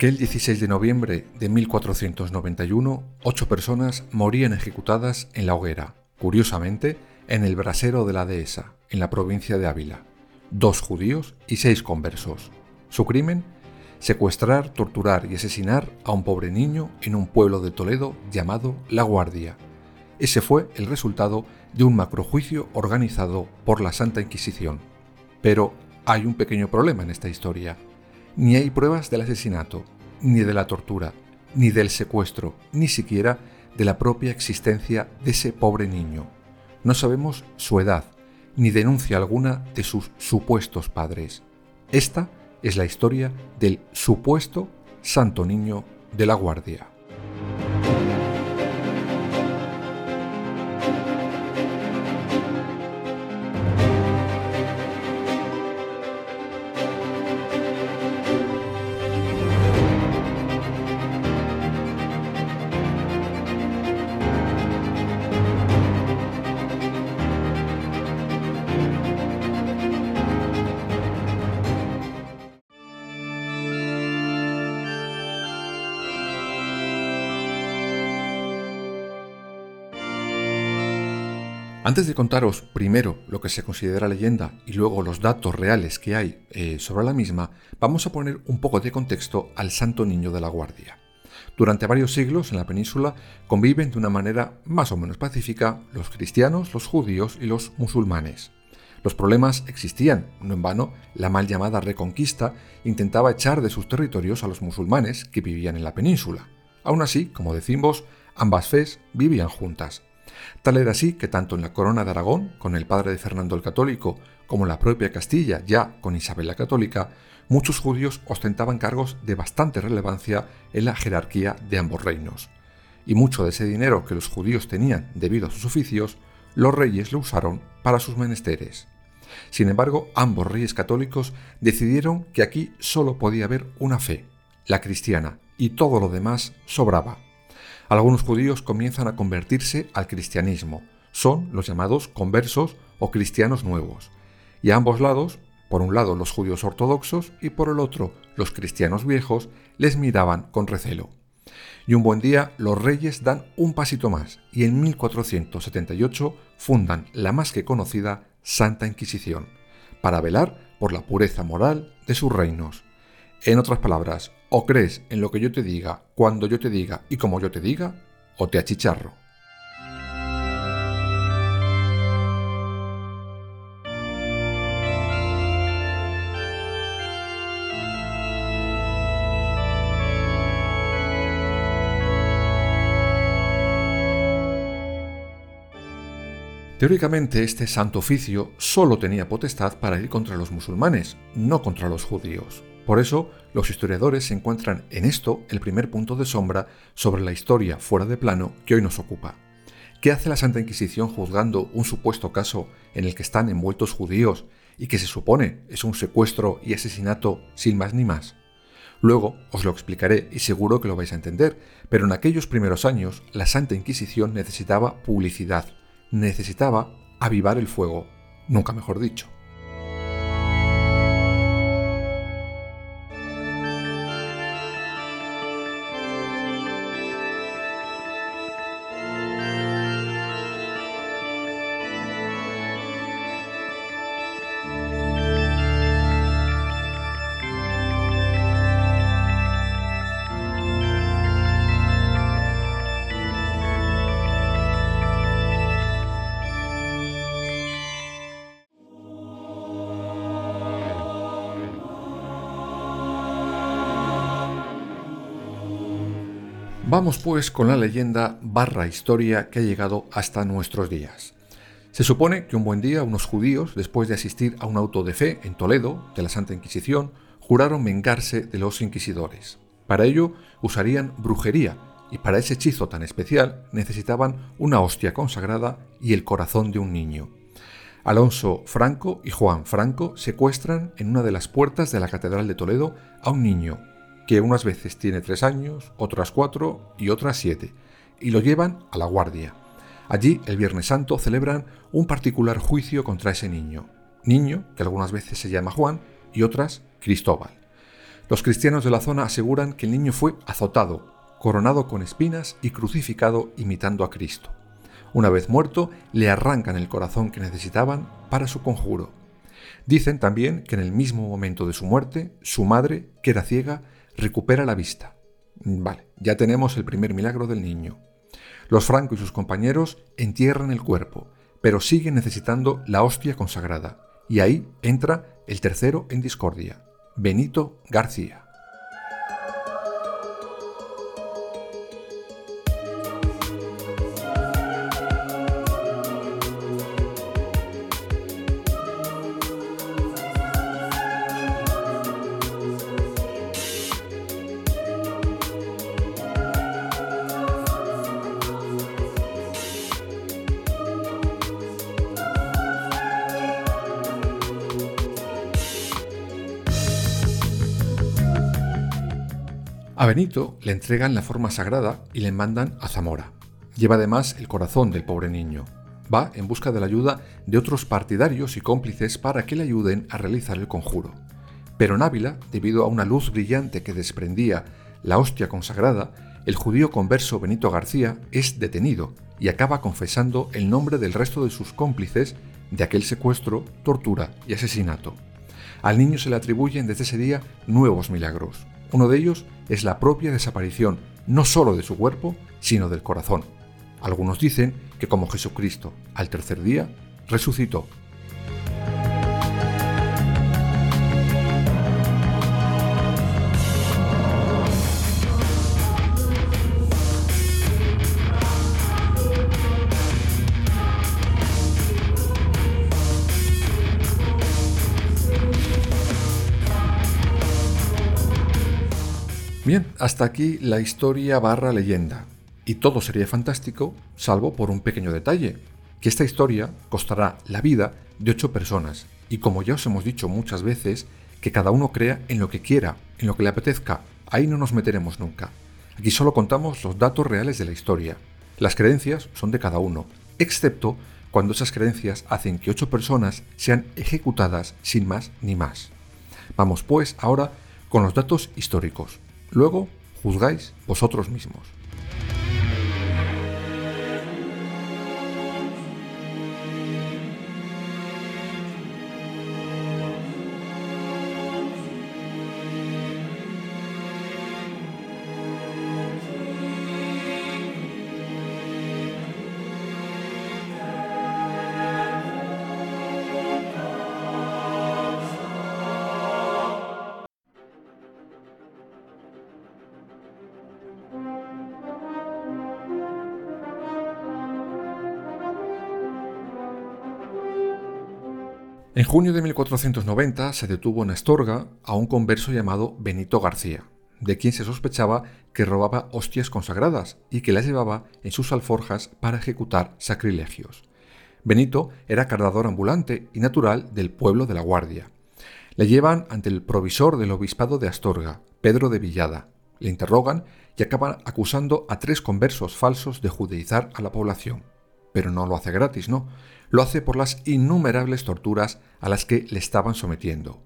Aquel 16 de noviembre de 1491, ocho personas morían ejecutadas en la hoguera, curiosamente, en el brasero de la dehesa, en la provincia de Ávila. Dos judíos y seis conversos. Su crimen, secuestrar, torturar y asesinar a un pobre niño en un pueblo de Toledo llamado La Guardia. Ese fue el resultado de un macrojuicio organizado por la Santa Inquisición. Pero hay un pequeño problema en esta historia ni hay pruebas del asesinato, ni de la tortura, ni del secuestro, ni siquiera de la propia existencia de ese pobre niño. No sabemos su edad, ni denuncia alguna de sus supuestos padres. Esta es la historia del supuesto Santo Niño de la Guardia. Antes de contaros primero lo que se considera leyenda y luego los datos reales que hay eh, sobre la misma, vamos a poner un poco de contexto al Santo Niño de la Guardia. Durante varios siglos en la península conviven de una manera más o menos pacífica los cristianos, los judíos y los musulmanes. Los problemas existían, no en vano, la mal llamada Reconquista intentaba echar de sus territorios a los musulmanes que vivían en la península. Aún así, como decimos, ambas fes vivían juntas. Tal era así que tanto en la corona de Aragón, con el padre de Fernando el Católico, como en la propia Castilla, ya con Isabel la Católica, muchos judíos ostentaban cargos de bastante relevancia en la jerarquía de ambos reinos. Y mucho de ese dinero que los judíos tenían debido a sus oficios, los reyes lo usaron para sus menesteres. Sin embargo, ambos reyes católicos decidieron que aquí solo podía haber una fe, la cristiana, y todo lo demás sobraba. Algunos judíos comienzan a convertirse al cristianismo. Son los llamados conversos o cristianos nuevos. Y a ambos lados, por un lado los judíos ortodoxos y por el otro los cristianos viejos, les miraban con recelo. Y un buen día los reyes dan un pasito más y en 1478 fundan la más que conocida Santa Inquisición, para velar por la pureza moral de sus reinos. En otras palabras, o crees en lo que yo te diga, cuando yo te diga y como yo te diga, o te achicharro. Teóricamente este santo oficio solo tenía potestad para ir contra los musulmanes, no contra los judíos. Por eso, los historiadores se encuentran en esto el primer punto de sombra sobre la historia fuera de plano que hoy nos ocupa. ¿Qué hace la Santa Inquisición juzgando un supuesto caso en el que están envueltos judíos y que se supone es un secuestro y asesinato sin más ni más? Luego os lo explicaré y seguro que lo vais a entender, pero en aquellos primeros años la Santa Inquisición necesitaba publicidad, necesitaba avivar el fuego, nunca mejor dicho. Vamos pues con la leyenda barra historia que ha llegado hasta nuestros días. Se supone que un buen día unos judíos, después de asistir a un auto de fe en Toledo, de la Santa Inquisición, juraron vengarse de los inquisidores. Para ello usarían brujería y para ese hechizo tan especial necesitaban una hostia consagrada y el corazón de un niño. Alonso Franco y Juan Franco secuestran en una de las puertas de la Catedral de Toledo a un niño, que unas veces tiene tres años, otras cuatro y otras siete, y lo llevan a la guardia. Allí, el Viernes Santo, celebran un particular juicio contra ese niño, niño que algunas veces se llama Juan y otras Cristóbal. Los cristianos de la zona aseguran que el niño fue azotado, coronado con espinas y crucificado imitando a Cristo. Una vez muerto, le arrancan el corazón que necesitaban para su conjuro. Dicen también que en el mismo momento de su muerte, su madre, que era ciega, recupera la vista. Vale, ya tenemos el primer milagro del niño. Los Franco y sus compañeros entierran el cuerpo, pero siguen necesitando la hostia consagrada. Y ahí entra el tercero en discordia, Benito García. A Benito le entregan la forma sagrada y le mandan a Zamora. Lleva además el corazón del pobre niño. Va en busca de la ayuda de otros partidarios y cómplices para que le ayuden a realizar el conjuro. Pero en Ávila, debido a una luz brillante que desprendía la hostia consagrada, el judío converso Benito García es detenido y acaba confesando el nombre del resto de sus cómplices de aquel secuestro, tortura y asesinato. Al niño se le atribuyen desde ese día nuevos milagros. Uno de ellos es la propia desaparición no solo de su cuerpo, sino del corazón. Algunos dicen que como Jesucristo al tercer día resucitó Bien, hasta aquí la historia barra leyenda. Y todo sería fantástico, salvo por un pequeño detalle, que esta historia costará la vida de ocho personas. Y como ya os hemos dicho muchas veces, que cada uno crea en lo que quiera, en lo que le apetezca. Ahí no nos meteremos nunca. Aquí solo contamos los datos reales de la historia. Las creencias son de cada uno, excepto cuando esas creencias hacen que ocho personas sean ejecutadas sin más ni más. Vamos pues ahora con los datos históricos. Luego juzgáis vosotros mismos. En junio de 1490 se detuvo en Astorga a un converso llamado Benito García, de quien se sospechaba que robaba hostias consagradas y que las llevaba en sus alforjas para ejecutar sacrilegios. Benito era cardador ambulante y natural del pueblo de La Guardia. Le llevan ante el provisor del obispado de Astorga, Pedro de Villada. Le interrogan y acaban acusando a tres conversos falsos de judeizar a la población. Pero no lo hace gratis, ¿no? lo hace por las innumerables torturas a las que le estaban sometiendo.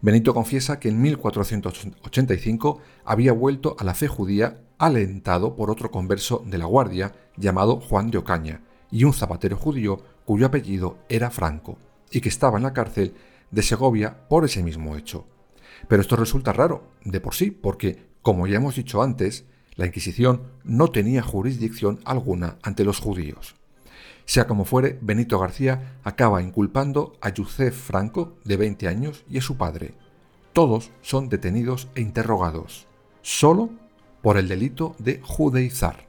Benito confiesa que en 1485 había vuelto a la fe judía alentado por otro converso de la Guardia llamado Juan de Ocaña y un zapatero judío cuyo apellido era Franco y que estaba en la cárcel de Segovia por ese mismo hecho. Pero esto resulta raro, de por sí, porque, como ya hemos dicho antes, la Inquisición no tenía jurisdicción alguna ante los judíos. Sea como fuere, Benito García acaba inculpando a Yusef Franco, de 20 años, y a su padre. Todos son detenidos e interrogados, solo por el delito de judeizar.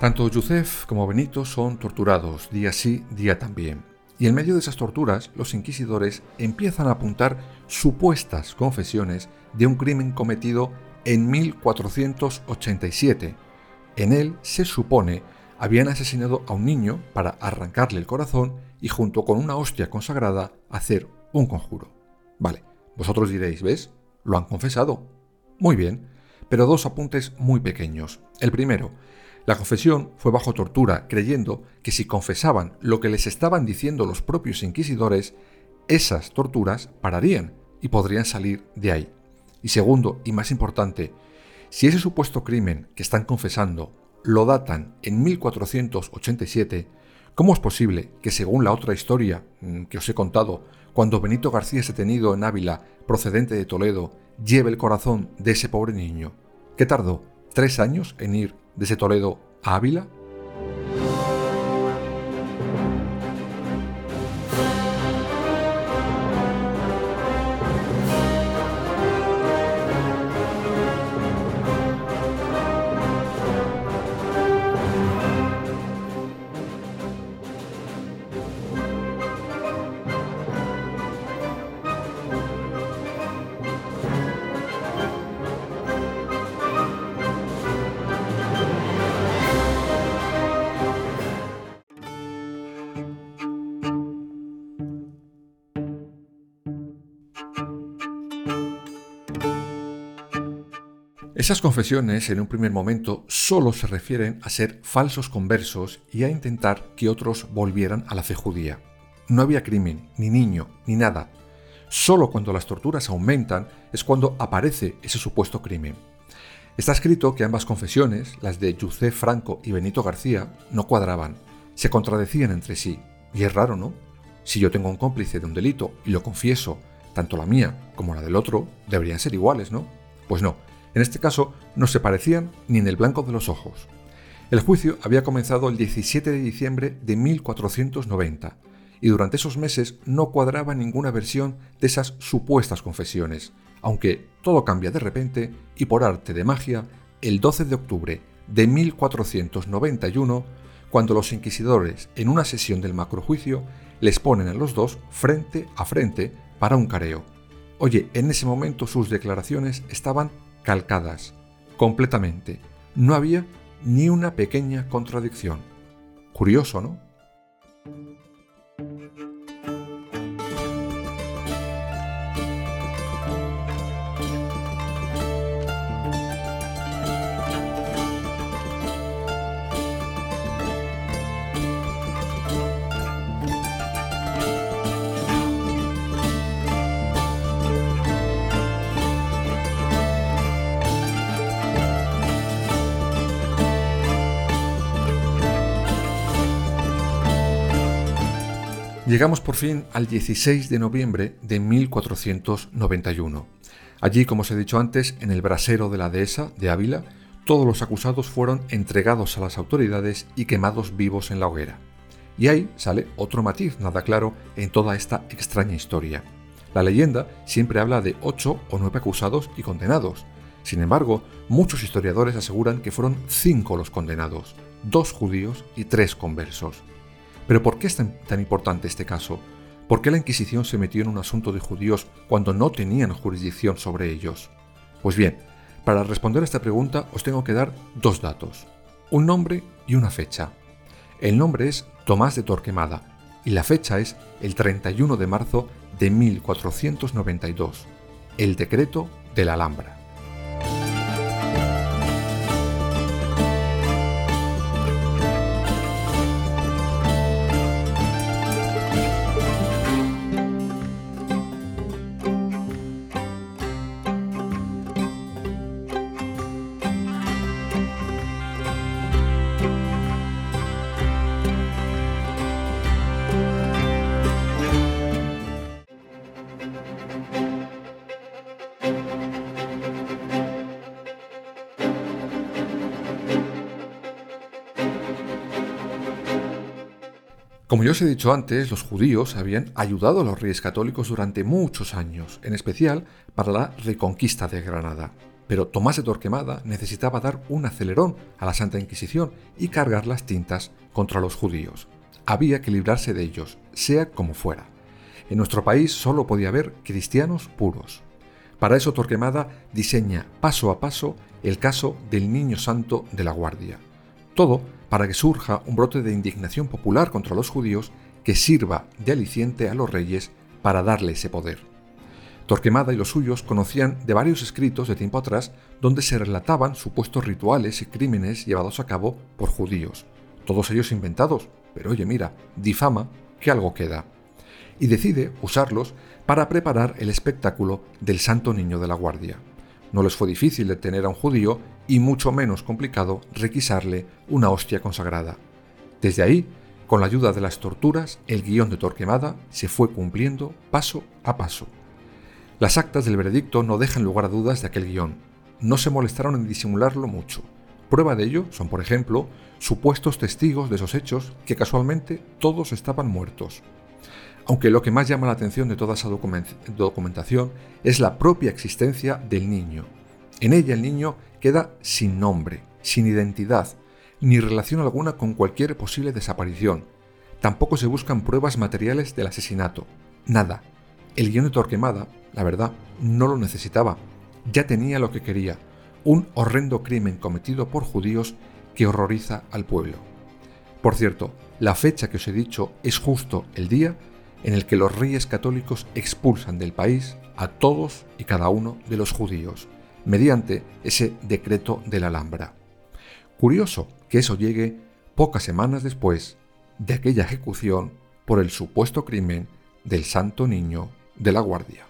Tanto Yusef como Benito son torturados día sí, día también. Y en medio de esas torturas, los inquisidores empiezan a apuntar supuestas confesiones de un crimen cometido en 1487. En él, se supone, habían asesinado a un niño para arrancarle el corazón y junto con una hostia consagrada hacer un conjuro. Vale, vosotros diréis, ¿ves? Lo han confesado. Muy bien, pero dos apuntes muy pequeños. El primero, la confesión fue bajo tortura, creyendo que si confesaban lo que les estaban diciendo los propios inquisidores, esas torturas pararían y podrían salir de ahí. Y segundo, y más importante, si ese supuesto crimen que están confesando lo datan en 1487, ¿cómo es posible que según la otra historia mm, que os he contado, cuando Benito García es detenido en Ávila, procedente de Toledo, lleve el corazón de ese pobre niño? ¿Qué tardó? ¿Tres años en ir desde Toledo a Ávila? Esas confesiones en un primer momento solo se refieren a ser falsos conversos y a intentar que otros volvieran a la fe judía. No había crimen, ni niño, ni nada. Solo cuando las torturas aumentan es cuando aparece ese supuesto crimen. Está escrito que ambas confesiones, las de José Franco y Benito García, no cuadraban, se contradecían entre sí. Y es raro, ¿no? Si yo tengo un cómplice de un delito y lo confieso, tanto la mía como la del otro deberían ser iguales, ¿no? Pues no, en este caso, no se parecían ni en el blanco de los ojos. El juicio había comenzado el 17 de diciembre de 1490 y durante esos meses no cuadraba ninguna versión de esas supuestas confesiones, aunque todo cambia de repente y por arte de magia el 12 de octubre de 1491, cuando los inquisidores en una sesión del macrojuicio les ponen a los dos frente a frente para un careo. Oye, en ese momento sus declaraciones estaban calcadas, completamente. No había ni una pequeña contradicción. Curioso, ¿no? Llegamos por fin al 16 de noviembre de 1491. Allí, como os he dicho antes, en el brasero de la dehesa de Ávila, todos los acusados fueron entregados a las autoridades y quemados vivos en la hoguera. Y ahí sale otro matiz nada claro en toda esta extraña historia. La leyenda siempre habla de ocho o nueve acusados y condenados. Sin embargo, muchos historiadores aseguran que fueron cinco los condenados, dos judíos y tres conversos. Pero ¿por qué es tan, importante este caso? ¿Por qué la Inquisición se metió en un asunto de judíos cuando no tenían jurisdicción sobre ellos? Pues bien, para responder a esta pregunta os tengo que dar dos datos, un nombre y una fecha. El nombre es Tomás de Torquemada y la fecha es el 31 de marzo de 1492, el decreto de la Alhambra. Como ya os he dicho antes, los judíos habían ayudado a los reyes católicos durante muchos años, en especial para la reconquista de Granada. pero Tomás de Torquemada necesitaba dar un acelerón a la Santa Inquisición y cargar las tintas contra los judíos. Había que librarse de ellos, sea como fuera. En nuestro país solo podía haber cristianos puros. Para eso Torquemada diseña paso a paso el caso del Niño Santo de la Guardia. Todo para que surja un brote de indignación popular contra los judíos que sirva de aliciente a los reyes para darle ese poder. Torquemada y los suyos conocían de varios escritos de tiempo atrás donde se relataban supuestos rituales y crímenes llevados a cabo por judíos, todos ellos inventados, pero oye mira, difama que algo queda. Y decide usarlos para preparar el espectáculo del Santo Niño de la Guardia. No les fue difícil detener a un judío y mucho menos complicado requisarle una hostia consagrada. Desde ahí, con la ayuda de las torturas, el guion de Torquemada se fue cumpliendo paso a paso. Las actas del veredicto no dejan lugar a dudas de aquel guion. No se molestaron en disimularlo mucho. Prueba de ello son, por ejemplo, supuestos testigos de esos hechos que casualmente todos estaban muertos. Aunque lo que más llama la atención de toda esa documentación es la propia existencia del niño. En ella el niño queda sin nombre, sin identidad, ni relación alguna con cualquier posible desaparición. Tampoco se buscan pruebas materiales del asesinato. Nada. El guion de Torquemada, la verdad, no lo necesitaba. Ya tenía lo que quería. Un horrendo crimen cometido por judíos que horroriza al pueblo. Por cierto, la fecha que os he dicho es justo el día en el que los reyes católicos expulsan del país a todos y cada uno de los judíos mediante ese decreto de la Alhambra. Curioso que eso llegue pocas semanas después de aquella ejecución por el supuesto crimen del Santo Niño de la Guardia.